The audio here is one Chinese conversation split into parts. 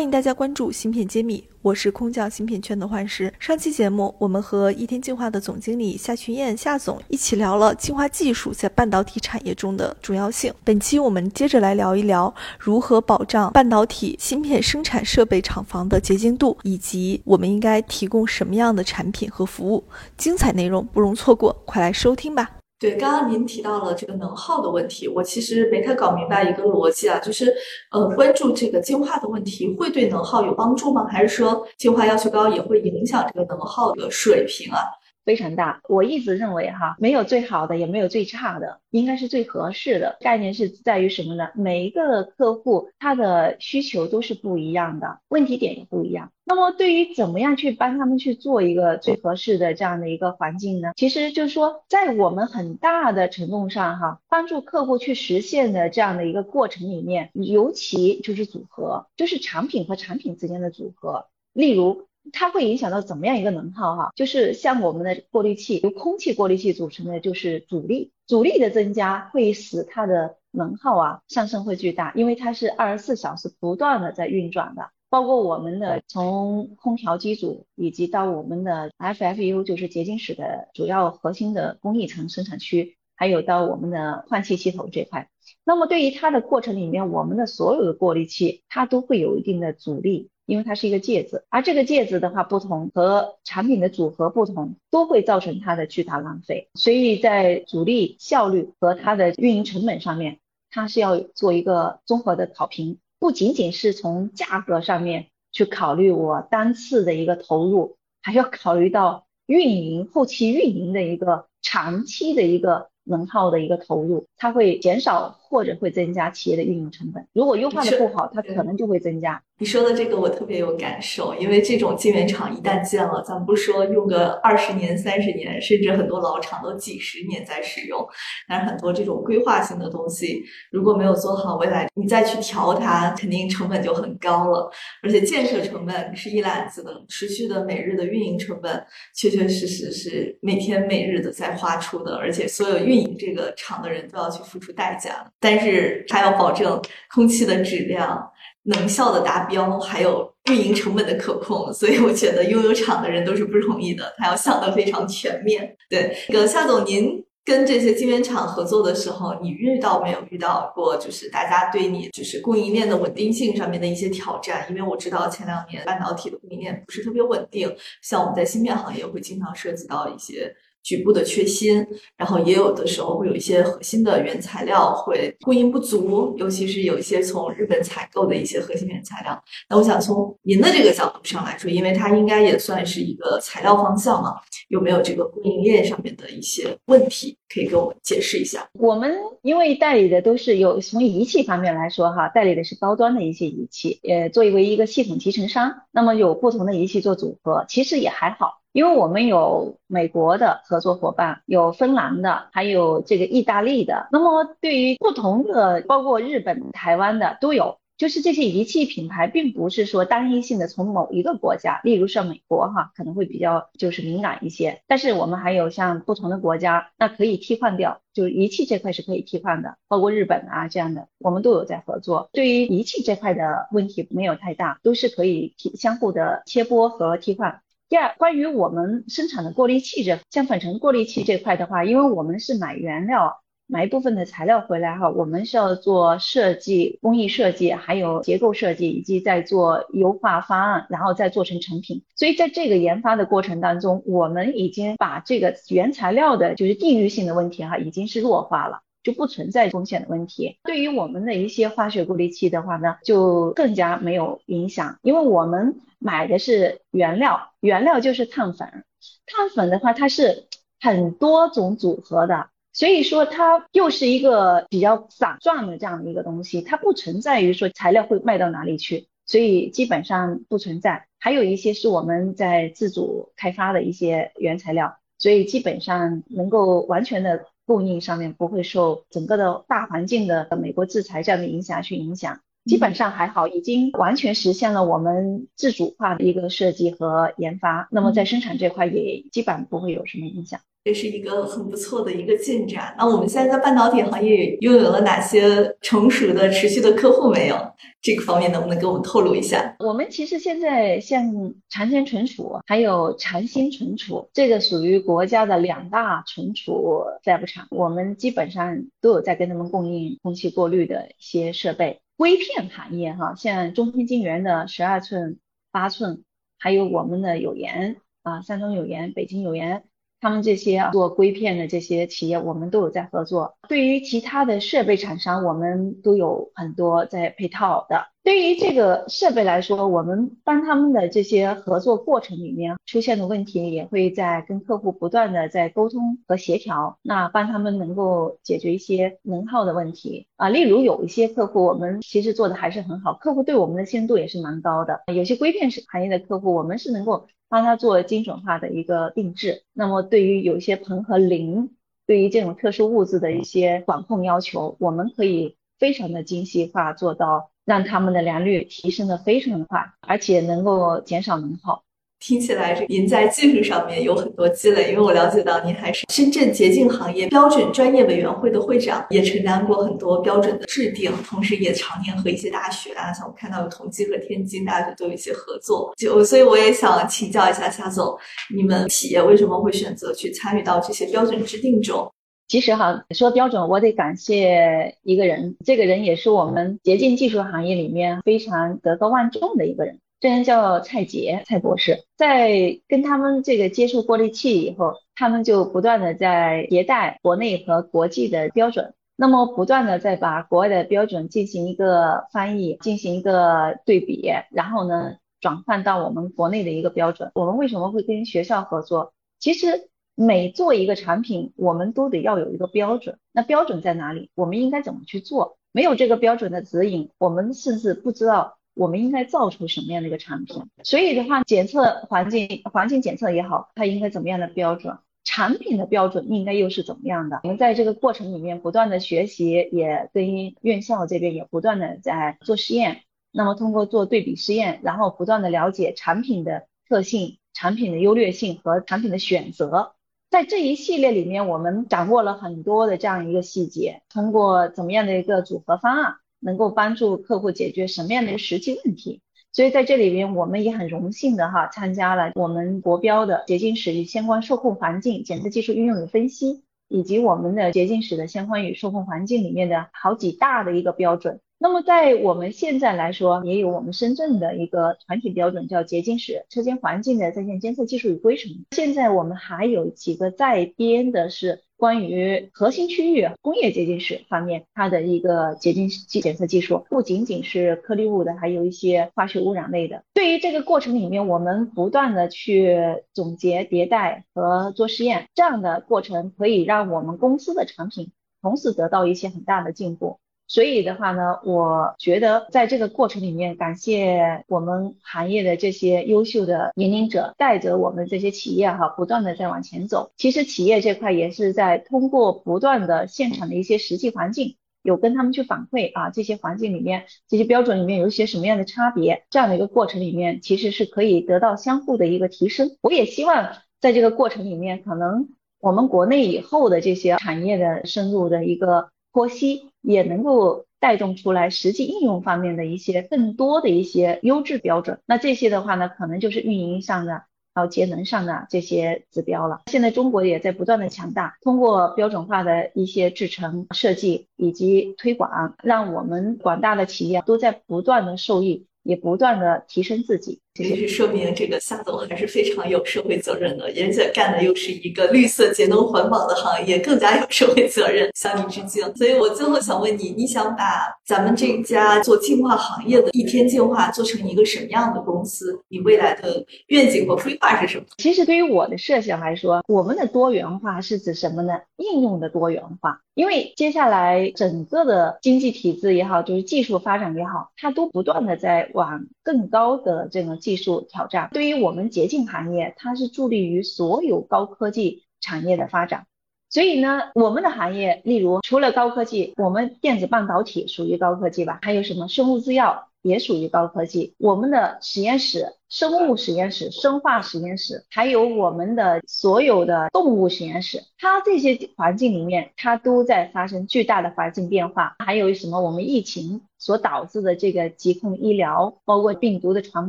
欢迎大家关注芯片揭秘，我是空降芯片圈的幻石。上期节目，我们和一天进化的总经理夏群燕夏总一起聊了进化技术在半导体产业中的重要性。本期我们接着来聊一聊如何保障半导体芯片生产设备厂房的洁净度，以及我们应该提供什么样的产品和服务。精彩内容不容错过，快来收听吧。对，刚刚您提到了这个能耗的问题，我其实没太搞明白一个逻辑啊，就是呃，关注这个净化的问题会对能耗有帮助吗？还是说净化要求高也会影响这个能耗的水平啊？非常大，我一直认为哈，没有最好的，也没有最差的，应该是最合适的。概念是在于什么呢？每一个客户他的需求都是不一样的，问题点也不一样。那么对于怎么样去帮他们去做一个最合适的这样的一个环境呢？其实就是说，在我们很大的程度上哈，帮助客户去实现的这样的一个过程里面，尤其就是组合，就是产品和产品之间的组合，例如。它会影响到怎么样一个能耗哈？就是像我们的过滤器，由空气过滤器组成的，就是阻力，阻力的增加会使它的能耗啊上升会巨大，因为它是二十四小时不断的在运转的。包括我们的从空调机组，以及到我们的 FFU，就是结晶室的主要核心的工艺层生产区，还有到我们的换气系统这块。那么对于它的过程里面，我们的所有的过滤器，它都会有一定的阻力。因为它是一个介质，而这个介质的话不同和产品的组合不同，都会造成它的巨大浪费。所以在阻力效率和它的运营成本上面，它是要做一个综合的考评，不仅仅是从价格上面去考虑我单次的一个投入，还要考虑到运营后期运营的一个长期的一个能耗的一个投入，它会减少或者会增加企业的运营成本。如果优化的不好，它可能就会增加。你说的这个我特别有感受，因为这种晶圆厂一旦建了，咱不说用个二十年、三十年，甚至很多老厂都几十年在使用。但是很多这种规划性的东西，如果没有做好，未来你再去调它，肯定成本就很高了。而且建设成本是一揽子的，持续的每日的运营成本，确确实实是每天每日的在花出的，而且所有运营这个厂的人都要去付出代价。但是还要保证空气的质量。能效的达标，还有运营成本的可控，所以我觉得拥有厂的人都是不容易的，他要想的非常全面。对，那个夏总，您跟这些晶圆厂合作的时候，你遇到没有遇到过，就是大家对你就是供应链的稳定性上面的一些挑战？因为我知道前两年半导体的供应链不是特别稳定，像我们在芯片行业会经常涉及到一些。局部的缺芯，然后也有的时候会有一些核心的原材料会供应不足，尤其是有一些从日本采购的一些核心原材料。那我想从您的这个角度上来说，因为它应该也算是一个材料方向嘛，有没有这个供应链上面的一些问题可以给我们解释一下？我们因为代理的都是有从仪器方面来说哈，代理的是高端的一些仪器，呃，作为一个系统集成商，那么有不同的仪器做组合，其实也还好。因为我们有美国的合作伙伴，有芬兰的，还有这个意大利的。那么对于不同的，包括日本、台湾的都有。就是这些仪器品牌，并不是说单一性的从某一个国家，例如像美国哈，可能会比较就是敏感一些。但是我们还有像不同的国家，那可以替换掉，就是仪器这块是可以替换的，包括日本啊这样的，我们都有在合作。对于仪器这块的问题没有太大，都是可以替相互的切播和替换。第二，关于我们生产的过滤器这，像粉尘过滤器这块的话，因为我们是买原料，买一部分的材料回来哈，我们是要做设计、工艺设计，还有结构设计，以及在做优化方案，然后再做成成品。所以在这个研发的过程当中，我们已经把这个原材料的就是地域性的问题哈，已经是弱化了。就不存在风险的问题。对于我们的一些化学过滤器的话呢，就更加没有影响，因为我们买的是原料，原料就是碳粉，碳粉的话它是很多种组合的，所以说它又是一个比较散状的这样的一个东西，它不存在于说材料会卖到哪里去，所以基本上不存在。还有一些是我们在自主开发的一些原材料，所以基本上能够完全的。供应上面不会受整个的大环境的美国制裁这样的影响去影响。基本上还好，已经完全实现了我们自主化的一个设计和研发。那么在生产这块也基本不会有什么影响。这是一个很不错的一个进展。那我们现在在半导体行业拥有了哪些成熟的、持续的客户没有？这个方面能不能给我们透露一下？我们其实现在像长线存储，还有长芯存储，这个属于国家的两大存储 fab 厂，我们基本上都有在跟他们供应空气过滤的一些设备。硅片行业哈，像中芯晶圆的十二寸、八寸，还有我们的有研啊，山东有研、北京有研。他们这些做硅片的这些企业，我们都有在合作。对于其他的设备厂商，我们都有很多在配套的。对于这个设备来说，我们帮他们的这些合作过程里面出现的问题，也会在跟客户不断的在沟通和协调，那帮他们能够解决一些能耗的问题啊。例如有一些客户，我们其实做的还是很好，客户对我们的信任度也是蛮高的。有些硅片行业的客户，我们是能够。帮他做精准化的一个定制。那么对于有些硼和磷，对于这种特殊物质的一些管控要求，我们可以非常的精细化，做到让他们的良率提升的非常的快，而且能够减少能耗。听起来，这您在技术上面有很多积累，因为我了解到您还是深圳洁净行业标准专业委员会的会长，也承担过很多标准的制定，同时也常年和一些大学啊，像我看到有同济和天津大学都有一些合作。就所以我也想请教一下夏总，你们企业为什么会选择去参与到这些标准制定中？其实哈，说标准，我得感谢一个人，这个人也是我们洁净技术行业里面非常德高望重的一个人。这人叫蔡杰，蔡博士，在跟他们这个接触过滤器以后，他们就不断的在迭代国内和国际的标准，那么不断的在把国外的标准进行一个翻译，进行一个对比，然后呢转换到我们国内的一个标准。我们为什么会跟学校合作？其实每做一个产品，我们都得要有一个标准。那标准在哪里？我们应该怎么去做？没有这个标准的指引，我们甚至不知道。我们应该造出什么样的一个产品？所以的话，检测环境环境检测也好，它应该怎么样的标准？产品的标准应该又是怎么样的？我们在这个过程里面不断的学习，也跟院校这边也不断的在做实验。那么通过做对比实验，然后不断的了解产品的特性、产品的优劣性和产品的选择。在这一系列里面，我们掌握了很多的这样一个细节。通过怎么样的一个组合方案？能够帮助客户解决什么样的一个实际问题？所以在这里边，我们也很荣幸的哈，参加了我们国标的洁净室与相关受控环境检测技术应用与分析，以及我们的洁净室的相关与受控环境里面的好几大的一个标准。那么在我们现在来说，也有我们深圳的一个团体标准，叫洁净室车间环境的在线监测技术与规程。现在我们还有几个在编的是。关于核心区域工业洁净室方面，它的一个洁净检测技术不仅仅是颗粒物的，还有一些化学污染类的。对于这个过程里面，我们不断的去总结、迭代和做实验，这样的过程可以让我们公司的产品同时得到一些很大的进步。所以的话呢，我觉得在这个过程里面，感谢我们行业的这些优秀的引领者，带着我们这些企业哈，不断的在往前走。其实企业这块也是在通过不断的现场的一些实际环境，有跟他们去反馈啊，这些环境里面这些标准里面有一些什么样的差别，这样的一个过程里面，其实是可以得到相互的一个提升。我也希望在这个过程里面，可能我们国内以后的这些产业的深入的一个。剖析也能够带动出来实际应用方面的一些更多的一些优质标准。那这些的话呢，可能就是运营上的，还有节能上的这些指标了。现在中国也在不断的强大，通过标准化的一些制成设计以及推广，让我们广大的企业都在不断的受益。也不断的提升自己，这是说明这个夏总还是非常有社会责任的，而且干的又是一个绿色节能环保的行业，更加有社会责任，向你致敬。所以我最后想问你，你想把咱们这家做净化行业的一天净化做成一个什么样的公司？你未来的愿景和规划是什么？其实对于我的设想来说，我们的多元化是指什么呢？应用的多元化。因为接下来整个的经济体制也好，就是技术发展也好，它都不断的在往更高的这个技术挑战。对于我们洁净行业，它是助力于所有高科技产业的发展。所以呢，我们的行业，例如除了高科技，我们电子半导体属于高科技吧？还有什么生物制药？也属于高科技，我们的实验室、生物实验室、生化实验室，还有我们的所有的动物实验室，它这些环境里面，它都在发生巨大的环境变化。还有什么？我们疫情所导致的这个疾控医疗，包括病毒的传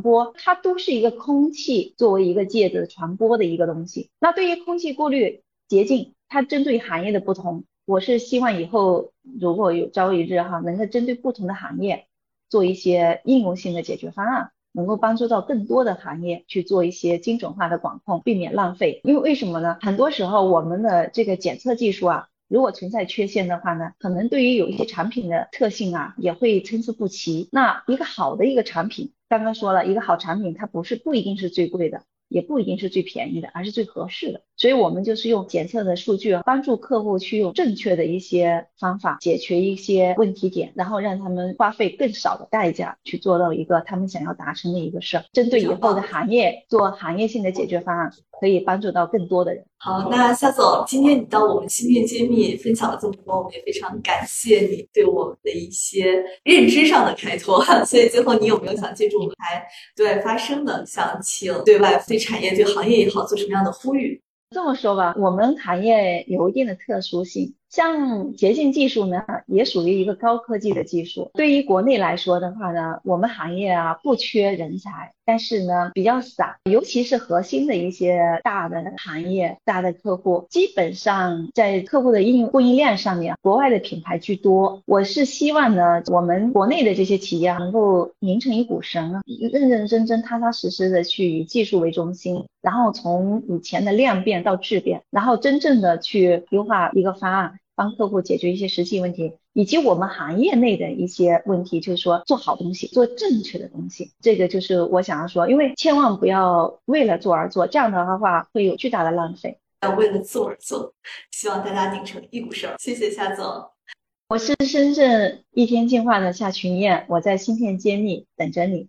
播，它都是一个空气作为一个介质传播的一个东西。那对于空气过滤洁净，它针对行业的不同，我是希望以后如果有朝一日哈，能够针对不同的行业。做一些应用性的解决方案，能够帮助到更多的行业去做一些精准化的管控，避免浪费。因为为什么呢？很多时候我们的这个检测技术啊，如果存在缺陷的话呢，可能对于有一些产品的特性啊，也会参差不齐。那一个好的一个产品，刚刚说了一个好产品，它不是不一定是最贵的。也不一定是最便宜的，而是最合适的。所以，我们就是用检测的数据，帮助客户去用正确的一些方法解决一些问题点，然后让他们花费更少的代价去做到一个他们想要达成的一个事儿。针对以后的行业做行业性的解决方案，可以帮助到更多的人。好，那夏总，今天你到我们芯片揭秘分享了这么多，我们也非常感谢你对我们的一些认知上的开拓。所以最后，你有没有想借助舞台对外发声的，想请对外对产业、对行业也好，做什么样的呼吁？这么说吧，我们行业有一定的特殊性。像洁净技术呢，也属于一个高科技的技术。对于国内来说的话呢，我们行业啊不缺人才，但是呢比较散，尤其是核心的一些大的行业、大的客户，基本上在客户的应用供应链上面，国外的品牌居多。我是希望呢，我们国内的这些企业能够拧成一股绳，认认真真、踏踏实实的去以技术为中心，然后从以前的量变到质变，然后真正的去优化一个方案。帮客户解决一些实际问题，以及我们行业内的一些问题，就是说做好东西，做正确的东西，这个就是我想要说，因为千万不要为了做而做，这样的话会有巨大的浪费。要为了做而做，希望大家拧成一股绳。谢谢夏总，我是深圳一天进化的夏群燕，我在芯片揭秘等着你。